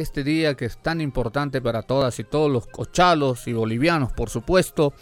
este día que es tan importante para todas y todos los cochalos y bolivianos, por supuesto,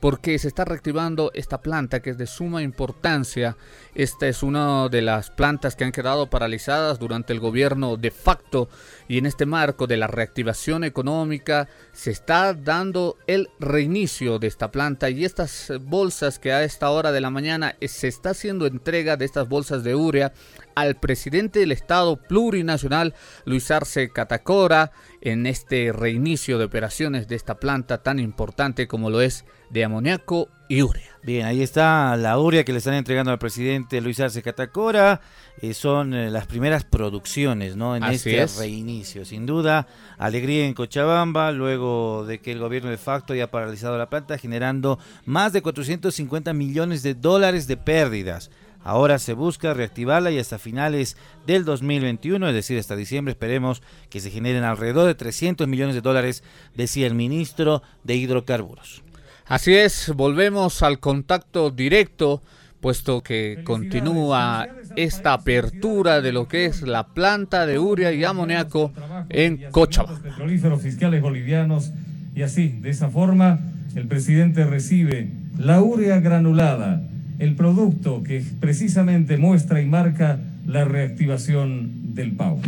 porque se está reactivando esta planta que es de suma importancia. Esta es una de las plantas que han quedado paralizadas durante el gobierno de facto y en este marco de la reactivación económica se está dando el reinicio de esta planta y estas bolsas que a esta hora de la mañana se está haciendo entrega de estas bolsas de urea al presidente del Estado plurinacional, Luis Arce Catacora, en este reinicio de operaciones de esta planta tan importante como lo es de amoníaco y urea. Bien, ahí está la urea que le están entregando al presidente Luis Arce Catacora. Eh, son eh, las primeras producciones ¿no? en este reinicio. Sin duda, alegría en Cochabamba, luego de que el gobierno de facto haya paralizado la planta, generando más de 450 millones de dólares de pérdidas. Ahora se busca reactivarla y hasta finales del 2021, es decir, hasta diciembre, esperemos que se generen alrededor de 300 millones de dólares, decía el ministro de Hidrocarburos. Así es, volvemos al contacto directo, puesto que continúa esta apertura de lo que es la planta de urea y amoníaco en Cochabamba. Petrolíferos fiscales bolivianos y así, de esa forma, el presidente recibe la urea granulada, el producto que precisamente muestra y marca la reactivación del PAU.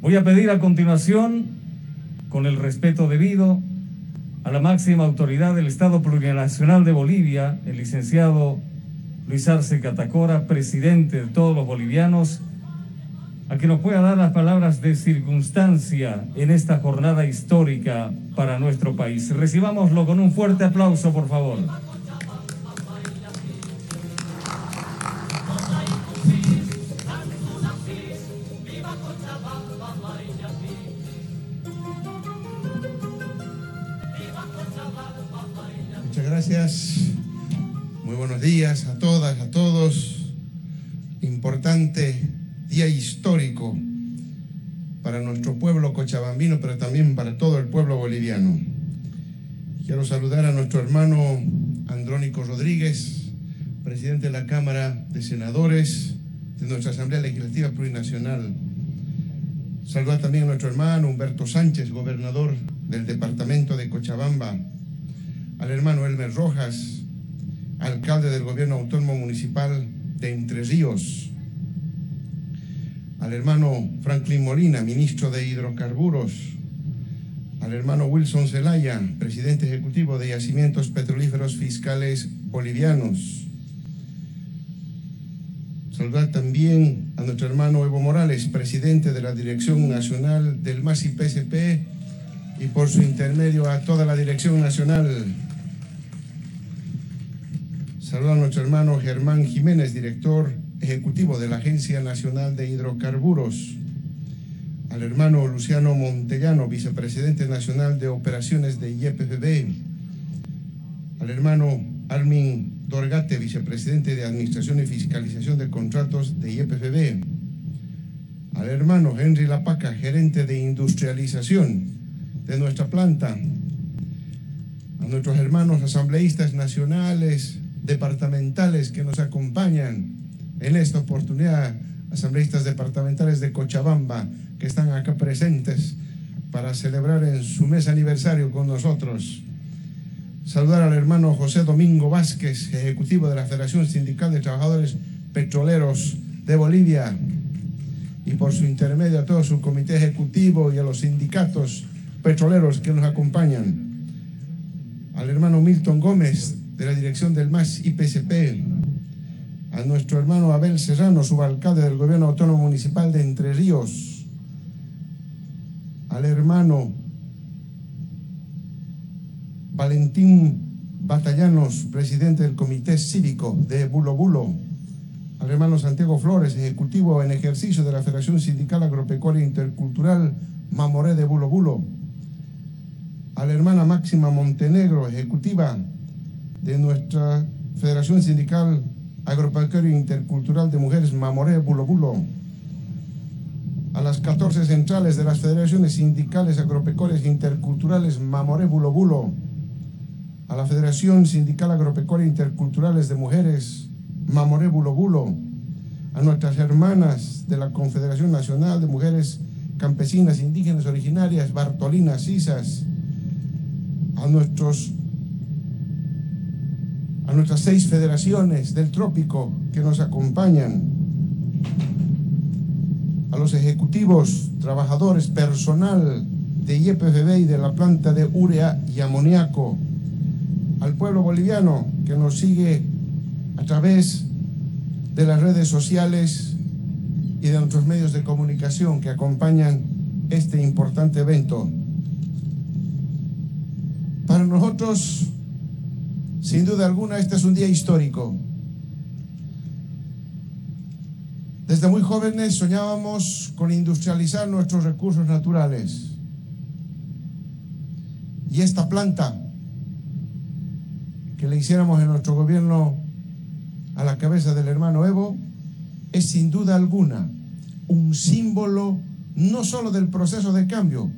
Voy a pedir a continuación, con el respeto debido, a la máxima autoridad del Estado Plurinacional de Bolivia, el licenciado Luis Arce Catacora, presidente de todos los bolivianos, a que nos pueda dar las palabras de circunstancia en esta jornada histórica para nuestro país. Recibámoslo con un fuerte aplauso, por favor. Gracias. Muy buenos días a todas, a todos. Importante día histórico para nuestro pueblo cochabambino, pero también para todo el pueblo boliviano. Quiero saludar a nuestro hermano Andrónico Rodríguez, presidente de la Cámara de Senadores de nuestra Asamblea Legislativa Plurinacional. Saludar también a nuestro hermano Humberto Sánchez, gobernador del departamento de Cochabamba, al hermano Elmer Rojas, alcalde del gobierno autónomo municipal de Entre Ríos, al hermano Franklin Molina, ministro de Hidrocarburos, al hermano Wilson Zelaya, presidente ejecutivo de Yacimientos Petrolíferos Fiscales Bolivianos. Saludar también a nuestro hermano Evo Morales, presidente de la Dirección Nacional del MASI PSP y por su intermedio a toda la Dirección Nacional Saludo a nuestro hermano Germán Jiménez, director ejecutivo de la Agencia Nacional de Hidrocarburos. Al hermano Luciano Montellano, vicepresidente nacional de operaciones de IEPFB. Al hermano Armin Dorgate, vicepresidente de Administración y Fiscalización de Contratos de IEPFB. Al hermano Henry Lapaca, gerente de industrialización de nuestra planta. A nuestros hermanos asambleístas nacionales, departamentales que nos acompañan en esta oportunidad, asambleístas departamentales de Cochabamba que están acá presentes para celebrar en su mes aniversario con nosotros. Saludar al hermano José Domingo Vázquez, ejecutivo de la Federación Sindical de Trabajadores Petroleros de Bolivia, y por su intermedio a todo su comité ejecutivo y a los sindicatos petroleros que nos acompañan. Al hermano Milton Gómez, de la dirección del MAS IPCP, a nuestro hermano Abel Serrano, subalcalde del Gobierno Autónomo Municipal de Entre Ríos, al hermano Valentín Batallanos, presidente del Comité Cívico de Bulo Bulo, al hermano Santiago Flores, ejecutivo en ejercicio de la Federación Sindical Agropecuaria Intercultural Mamoré de Bulo Bulo, a la hermana Máxima Montenegro, ejecutiva de nuestra Federación Sindical Agropecuaria Intercultural de Mujeres Mamoré Bulo Bulo, a las 14 centrales de las Federaciones Sindicales Agropecuarias Interculturales Mamoré Bulo Bulo, a la Federación Sindical Agropecuaria Interculturales de Mujeres Mamoré Bulo Bulo, a nuestras hermanas de la Confederación Nacional de Mujeres Campesinas Indígenas Originarias, Bartolinas Cisas, a nuestros a nuestras seis federaciones del trópico que nos acompañan, a los ejecutivos, trabajadores, personal de IEPFB y de la planta de urea y amoníaco, al pueblo boliviano que nos sigue a través de las redes sociales y de nuestros medios de comunicación que acompañan este importante evento. Para nosotros, sin duda alguna, este es un día histórico. Desde muy jóvenes soñábamos con industrializar nuestros recursos naturales. Y esta planta que le hiciéramos en nuestro gobierno a la cabeza del hermano Evo es sin duda alguna un símbolo no solo del proceso de cambio,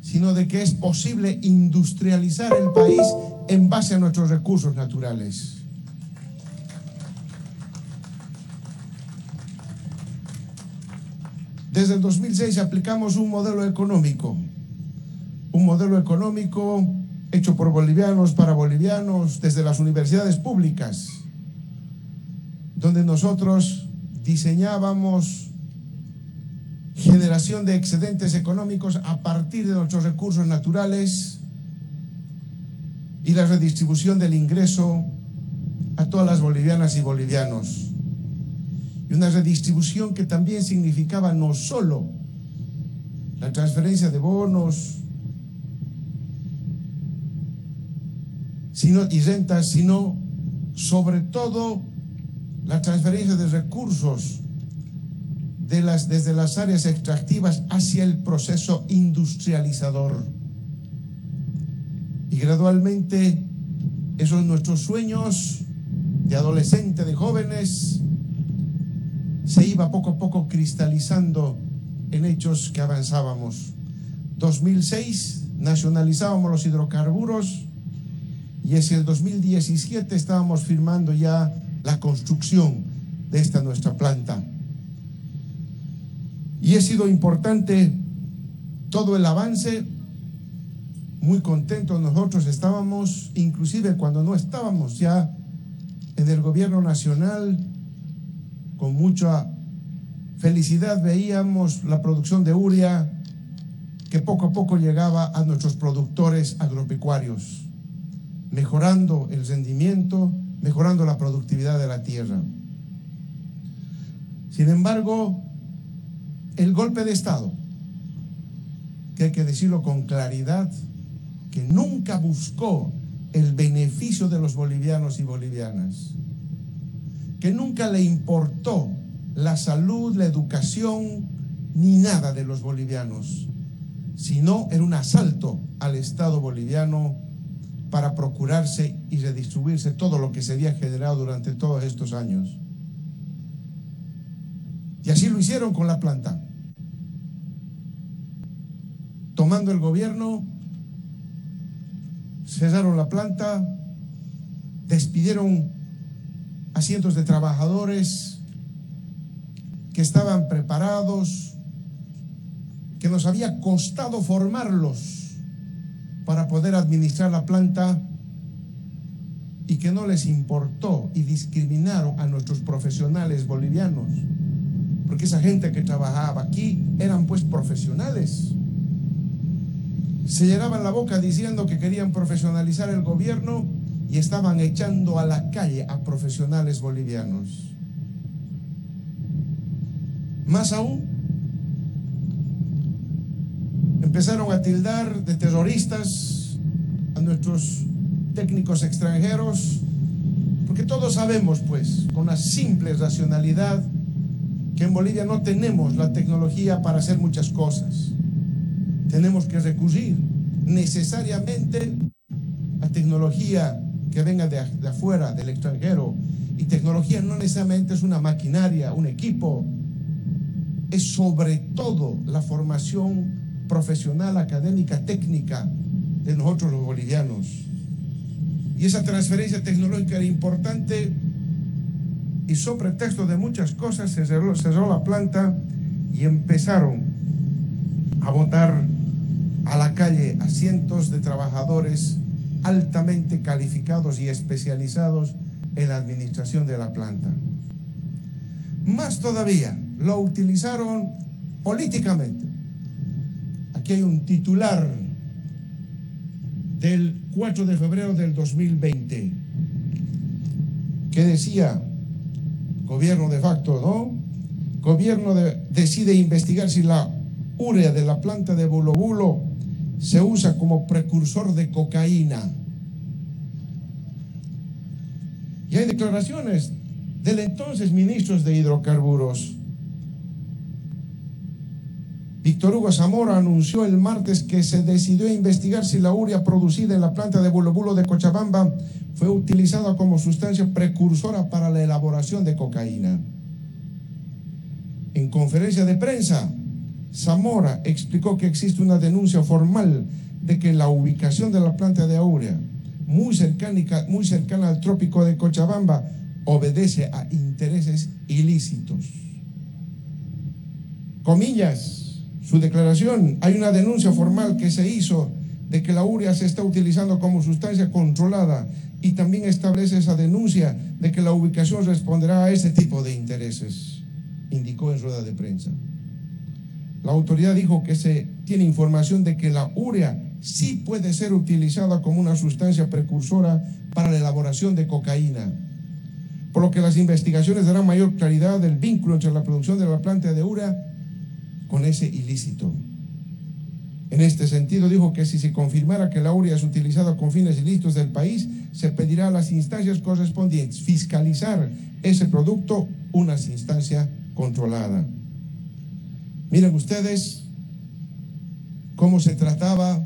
sino de que es posible industrializar el país en base a nuestros recursos naturales. Desde el 2006 aplicamos un modelo económico, un modelo económico hecho por bolivianos para bolivianos desde las universidades públicas, donde nosotros diseñábamos generación de excedentes económicos a partir de nuestros recursos naturales y la redistribución del ingreso a todas las bolivianas y bolivianos. Y una redistribución que también significaba no solo la transferencia de bonos sino, y rentas, sino sobre todo la transferencia de recursos de las, desde las áreas extractivas hacia el proceso industrializador. Gradualmente esos nuestros sueños de adolescente, de jóvenes, se iba poco a poco cristalizando en hechos que avanzábamos. 2006 nacionalizábamos los hidrocarburos y hacia el 2017 estábamos firmando ya la construcción de esta nuestra planta. Y ha sido importante todo el avance, muy contentos nosotros estábamos, inclusive cuando no estábamos ya en el gobierno nacional, con mucha felicidad veíamos la producción de urea que poco a poco llegaba a nuestros productores agropecuarios, mejorando el rendimiento, mejorando la productividad de la tierra. Sin embargo, el golpe de Estado, que hay que decirlo con claridad, que nunca buscó el beneficio de los bolivianos y bolivianas, que nunca le importó la salud, la educación, ni nada de los bolivianos, sino era un asalto al Estado boliviano para procurarse y redistribuirse todo lo que se había generado durante todos estos años. Y así lo hicieron con la planta. Tomando el gobierno, cerraron la planta, despidieron a cientos de trabajadores que estaban preparados, que nos había costado formarlos para poder administrar la planta y que no les importó y discriminaron a nuestros profesionales bolivianos porque esa gente que trabajaba aquí eran pues profesionales. Se llenaban la boca diciendo que querían profesionalizar el gobierno y estaban echando a la calle a profesionales bolivianos. Más aún, empezaron a tildar de terroristas a nuestros técnicos extranjeros, porque todos sabemos, pues, con una simple racionalidad, que en Bolivia no tenemos la tecnología para hacer muchas cosas. Tenemos que recurrir necesariamente a tecnología que venga de, afuera, del extranjero. Y tecnología no necesariamente es una maquinaria, un equipo. Es sobre todo la formación profesional, académica, técnica de nosotros los bolivianos. Y esa transferencia tecnológica era importante y sobre pretexto de muchas cosas se cerró, la planta y empezaron a botar a la calle a cientos de trabajadores altamente calificados y especializados en la administración de la planta. Más todavía, lo utilizaron políticamente. Aquí hay un titular del 4 de febrero del 2020 que decía, gobierno de facto, ¿no? Gobierno decide investigar si la urea de la planta de Bulo se usa como precursor de cocaína. Y hay declaraciones del entonces ministro de hidrocarburos. Víctor Hugo Zamora anunció el martes que se decidió investigar si la urea producida en la planta de Bulo de Cochabamba fue utilizada como sustancia precursora para la elaboración de cocaína. En conferencia de prensa, Zamora explicó que existe una denuncia formal de que la ubicación de la planta de Aurea, muy cercana, muy cercana al trópico de Cochabamba, obedece a intereses ilícitos. Comillas, su declaración, hay una denuncia formal que se hizo de que la urea se está utilizando como sustancia controlada y también establece esa denuncia de que la ubicación responderá a ese tipo de intereses, indicó en rueda de prensa. La autoridad dijo que se tiene información de que la urea sí puede ser utilizada como una sustancia precursora para la elaboración de cocaína, por lo que las investigaciones darán mayor claridad del vínculo entre la producción de la planta de urea con ese ilícito. En este sentido, dijo que si se confirmara que la urea es utilizada con fines ilícitos del país, se pedirá a las instancias correspondientes fiscalizar ese producto, una instancia controlada. Miren ustedes cómo se trataba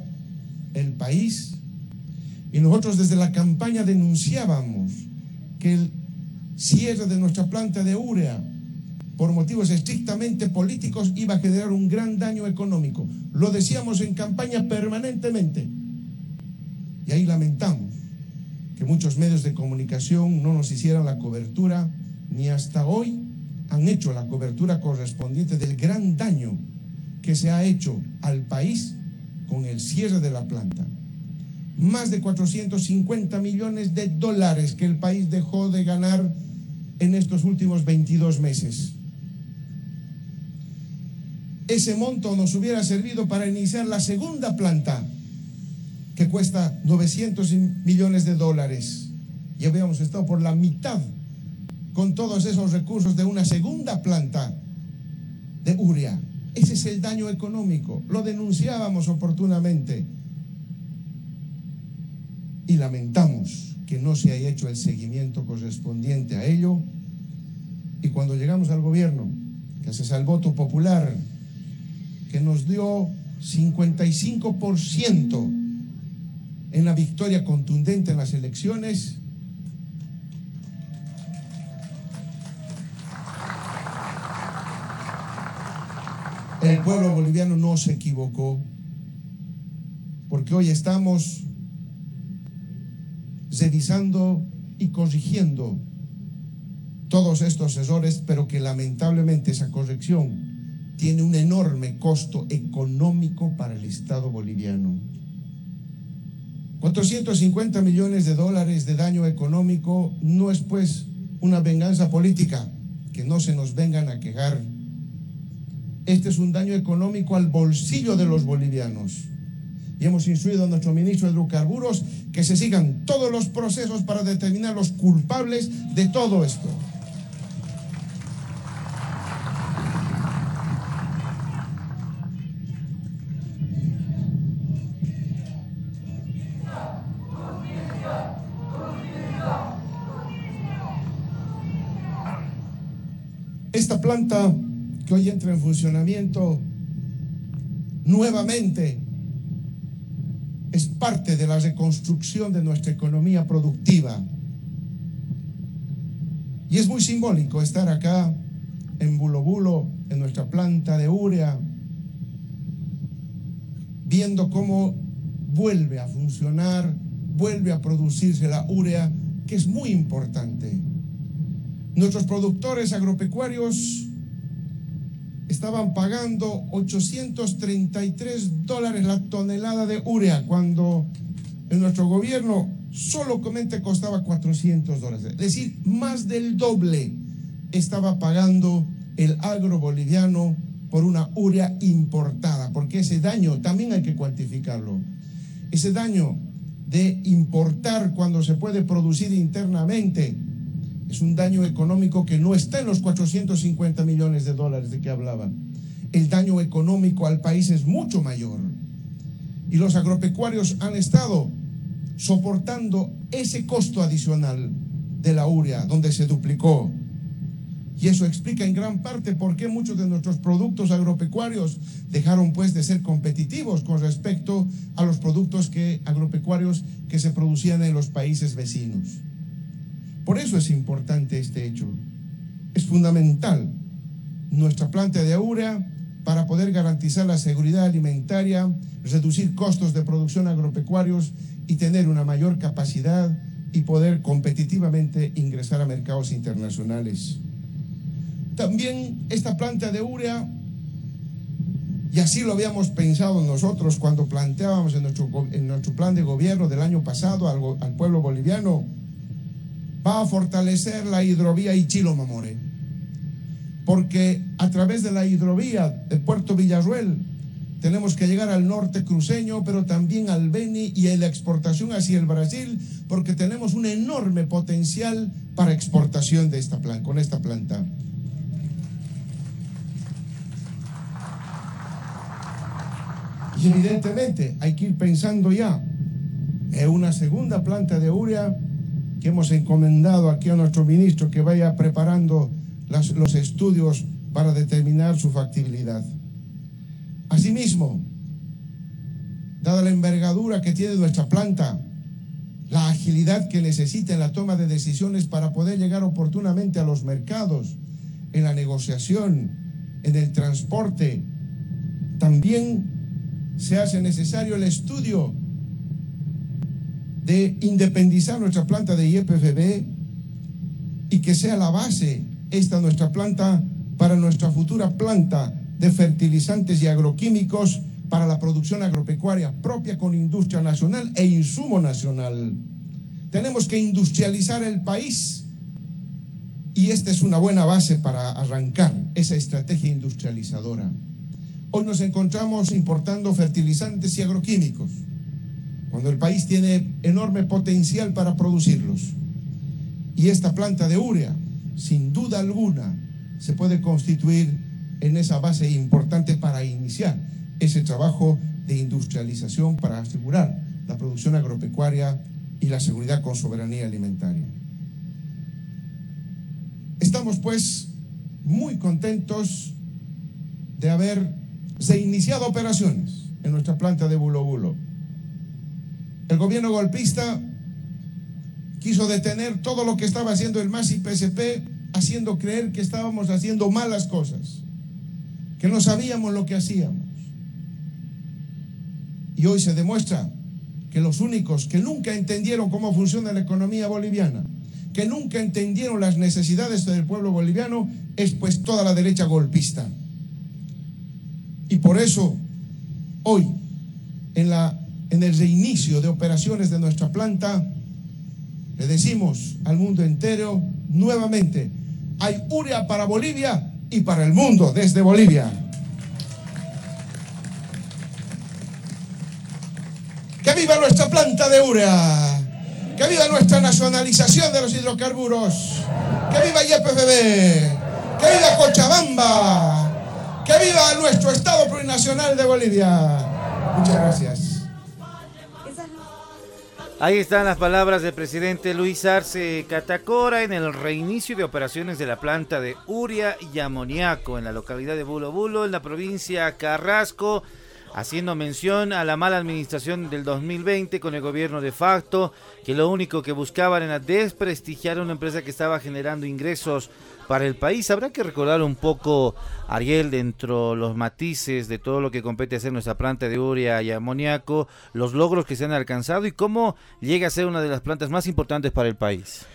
el país y nosotros desde la campaña denunciábamos que el cierre de nuestra planta de urea por motivos estrictamente políticos iba a generar un gran daño económico. Lo decíamos en campaña permanentemente. Y ahí lamentamos que muchos medios de comunicación no nos hicieran la cobertura, ni hasta hoy han hecho la cobertura correspondiente del gran daño que se ha hecho al país con el cierre de la planta. Más de 450 millones de dólares que el país dejó de ganar en estos últimos 22 meses. Ese monto nos hubiera servido para iniciar la segunda planta, que cuesta 900 millones de dólares. Ya habíamos estado por la mitad con todos esos recursos de una segunda planta de Uria. Ese es el daño económico. Lo denunciábamos oportunamente. Y lamentamos que no se haya hecho el seguimiento correspondiente a ello. Y cuando llegamos al gobierno, gracias al voto popular, que nos dio 55% en la victoria contundente en las elecciones, El pueblo boliviano no se equivocó, porque hoy estamos revisando y corrigiendo todos estos errores, pero que lamentablemente esa corrección tiene un enorme costo económico para el Estado boliviano. 450 millones de dólares de daño económico no es pues una venganza política, que no se nos vengan a quejar este es un daño económico al bolsillo de los bolivianos. Y hemos instruido a nuestro ministro de hidrocarburos que se sigan todos los procesos para determinar los culpables de todo esto. Esta planta que hoy entra en funcionamiento nuevamente es parte de la reconstrucción de nuestra economía productiva. Y es muy simbólico estar acá en Bulo Bulo, en nuestra planta de urea, viendo cómo vuelve a funcionar, vuelve a producirse la urea, que es muy importante Nuestros productores agropecuarios estaban pagando 833 dólares la tonelada de urea cuando en nuestro gobierno solamente costaba 400 dólares. Es decir, más del doble estaba pagando el agro boliviano por una urea importada, porque ese daño también hay que cuantificarlo. Ese daño de importar cuando se puede producir internamente es un daño económico que no está en los 450 millones de dólares de que hablaba. El daño económico al país es mucho mayor. Y los agropecuarios han estado soportando ese costo adicional de la urea, donde se duplicó. Y eso explica en gran parte por qué muchos de nuestros productos agropecuarios dejaron pues de ser competitivos con respecto a los productos que, agropecuarios que se producían en los países vecinos. Por eso es importante este hecho. Es fundamental nuestra planta de urea para poder garantizar la seguridad alimentaria, reducir costos de producción agropecuarios y tener una mayor capacidad y poder competitivamente ingresar a mercados internacionales. También esta planta de urea, y así lo habíamos pensado nosotros cuando planteábamos en nuestro, en nuestro plan de gobierno del año pasado al, al pueblo boliviano, va a fortalecer la hidrovía Ichilo-Mamore. Porque a través de la hidrovía de Puerto Villarruel tenemos que llegar al norte cruceño, pero también al Beni y a la exportación hacia el Brasil, porque tenemos un enorme potencial para exportación de esta planta, con esta planta. Y evidentemente hay que ir pensando ya en una segunda planta de urea que hemos encomendado aquí a nuestro ministro que vaya preparando los estudios para determinar su factibilidad. Asimismo, dada la envergadura que tiene nuestra planta, la agilidad que necesita en la toma de decisiones para poder llegar oportunamente a los mercados, en la negociación, en el transporte, también se hace necesario el estudio de independizar nuestra planta de IEPFB y que sea la base esta nuestra planta para nuestra futura planta de fertilizantes y agroquímicos para la producción agropecuaria propia con industria nacional e insumo nacional. Tenemos que industrializar el país y esta es una buena base para arrancar esa estrategia industrializadora. Hoy nos encontramos importando fertilizantes y agroquímicos cuando el país tiene enorme potencial para producirlos. Y esta planta de urea, sin duda alguna, se puede constituir en esa base importante para iniciar ese trabajo de industrialización para asegurar la producción agropecuaria y la seguridad con soberanía alimentaria. Estamos pues muy contentos de haber iniciado operaciones en nuestra planta de Bulo. El gobierno golpista quiso detener todo lo que estaba haciendo el MAS y PSP, haciendo creer que estábamos haciendo malas cosas, que no sabíamos lo que hacíamos. Y hoy se demuestra que los únicos que nunca entendieron cómo funciona la economía boliviana, que nunca entendieron las necesidades del pueblo boliviano, es pues toda la derecha golpista. Y por eso, hoy, en la en el reinicio de operaciones de nuestra planta, le decimos al mundo entero nuevamente, hay urea para Bolivia y para el mundo desde Bolivia. Que viva nuestra planta de urea. Que viva nuestra nacionalización de los hidrocarburos. Que viva YPFB. Que viva Cochabamba. Que viva nuestro Estado plurinacional de Bolivia. Muchas gracias. Ahí están las palabras del presidente Luis Arce Catacora en el reinicio de operaciones de la planta de Uria y Amoníaco en la localidad de Bulo Bulo, en la provincia Carrasco, haciendo mención a la mala administración del 2020 con el gobierno de facto, que lo único que buscaban era desprestigiar a una empresa que estaba generando ingresos para el país. Habrá que recordar un poco, Ariel, dentro de los matices de todo lo que compete hacer nuestra planta de urea y amoníaco, los logros que se han alcanzado y cómo llega a ser una de las plantas más importantes para el país.